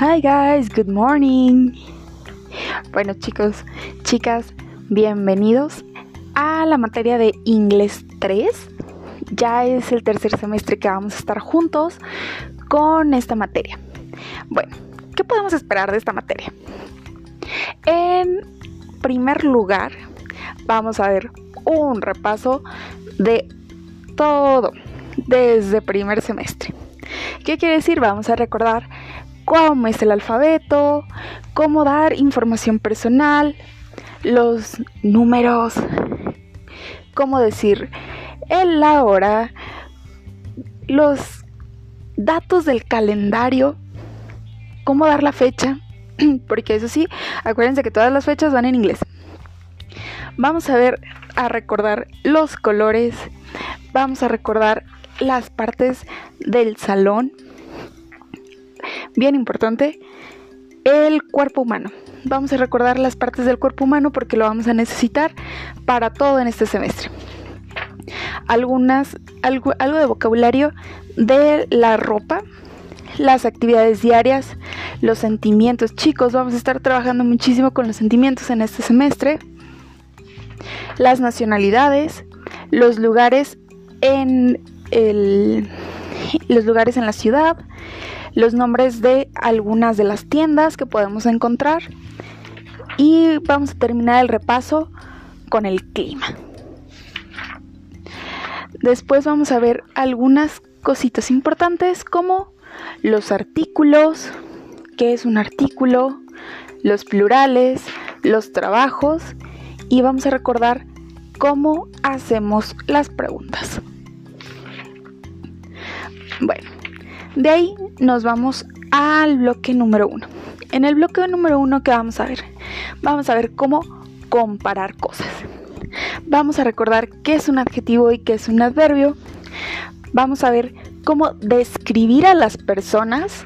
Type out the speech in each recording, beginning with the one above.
Hi guys, good morning. Bueno chicos, chicas, bienvenidos a la materia de inglés 3. Ya es el tercer semestre que vamos a estar juntos con esta materia. Bueno, ¿qué podemos esperar de esta materia? En primer lugar, vamos a ver un repaso de todo desde primer semestre. ¿Qué quiere decir? Vamos a recordar cómo es el alfabeto, cómo dar información personal, los números, cómo decir el la hora, los datos del calendario, cómo dar la fecha, porque eso sí, acuérdense que todas las fechas van en inglés. Vamos a ver, a recordar los colores, vamos a recordar las partes del salón. Bien importante, el cuerpo humano. Vamos a recordar las partes del cuerpo humano porque lo vamos a necesitar para todo en este semestre. Algunas, algo, algo de vocabulario de la ropa, las actividades diarias, los sentimientos. Chicos, vamos a estar trabajando muchísimo con los sentimientos en este semestre. Las nacionalidades, los lugares en los lugares en la ciudad, los nombres de algunas de las tiendas que podemos encontrar y vamos a terminar el repaso con el clima. Después vamos a ver algunas cositas importantes como los artículos, qué es un artículo, los plurales, los trabajos y vamos a recordar cómo hacemos las preguntas. Bueno, de ahí nos vamos al bloque número uno. En el bloque número uno, ¿qué vamos a ver? Vamos a ver cómo comparar cosas. Vamos a recordar qué es un adjetivo y qué es un adverbio. Vamos a ver cómo describir a las personas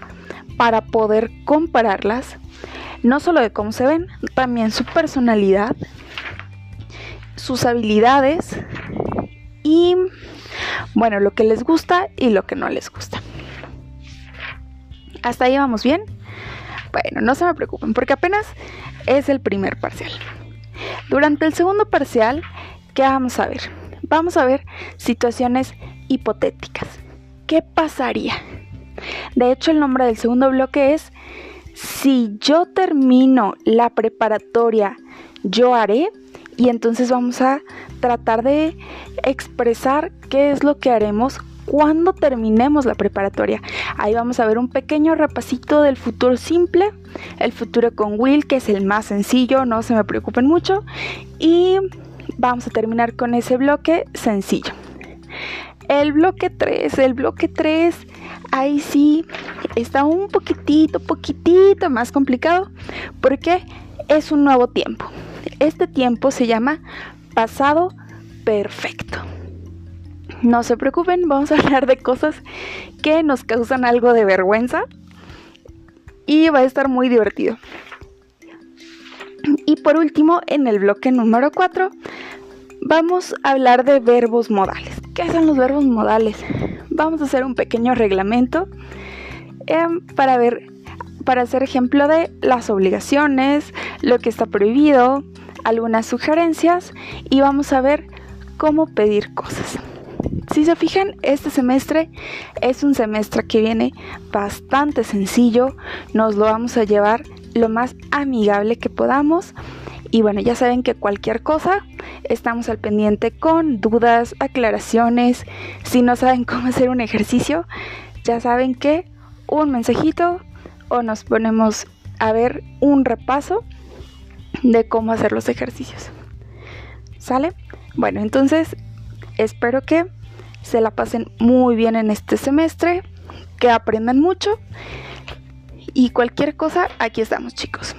para poder compararlas, no solo de cómo se ven, también su personalidad, sus habilidades y bueno, lo que les gusta y lo que no les gusta. ¿Hasta ahí vamos bien? Bueno, no se me preocupen porque apenas es el primer parcial. Durante el segundo parcial, ¿qué vamos a ver? Vamos a ver situaciones hipotéticas. ¿Qué pasaría? De hecho, el nombre del segundo bloque es Si yo termino la preparatoria, yo haré. Y entonces vamos a tratar de expresar qué es lo que haremos cuando terminemos la preparatoria. Ahí vamos a ver un pequeño repasito del futuro simple, el futuro con Will, que es el más sencillo, no se me preocupen mucho. Y vamos a terminar con ese bloque sencillo. El bloque 3, el bloque 3, ahí sí está un poquitito, poquitito más complicado, porque es un nuevo tiempo. Este tiempo se llama pasado perfecto. No se preocupen, vamos a hablar de cosas que nos causan algo de vergüenza y va a estar muy divertido. Y por último, en el bloque número 4, vamos a hablar de verbos modales. ¿Qué son los verbos modales? Vamos a hacer un pequeño reglamento em, para ver, para hacer ejemplo de las obligaciones, lo que está prohibido, algunas sugerencias y vamos a ver cómo pedir cosas. Si se fijan, este semestre es un semestre que viene bastante sencillo, nos lo vamos a llevar lo más amigable que podamos. Y bueno, ya saben que cualquier cosa, estamos al pendiente con dudas, aclaraciones. Si no saben cómo hacer un ejercicio, ya saben que un mensajito o nos ponemos a ver un repaso de cómo hacer los ejercicios. ¿Sale? Bueno, entonces espero que se la pasen muy bien en este semestre, que aprendan mucho y cualquier cosa, aquí estamos chicos.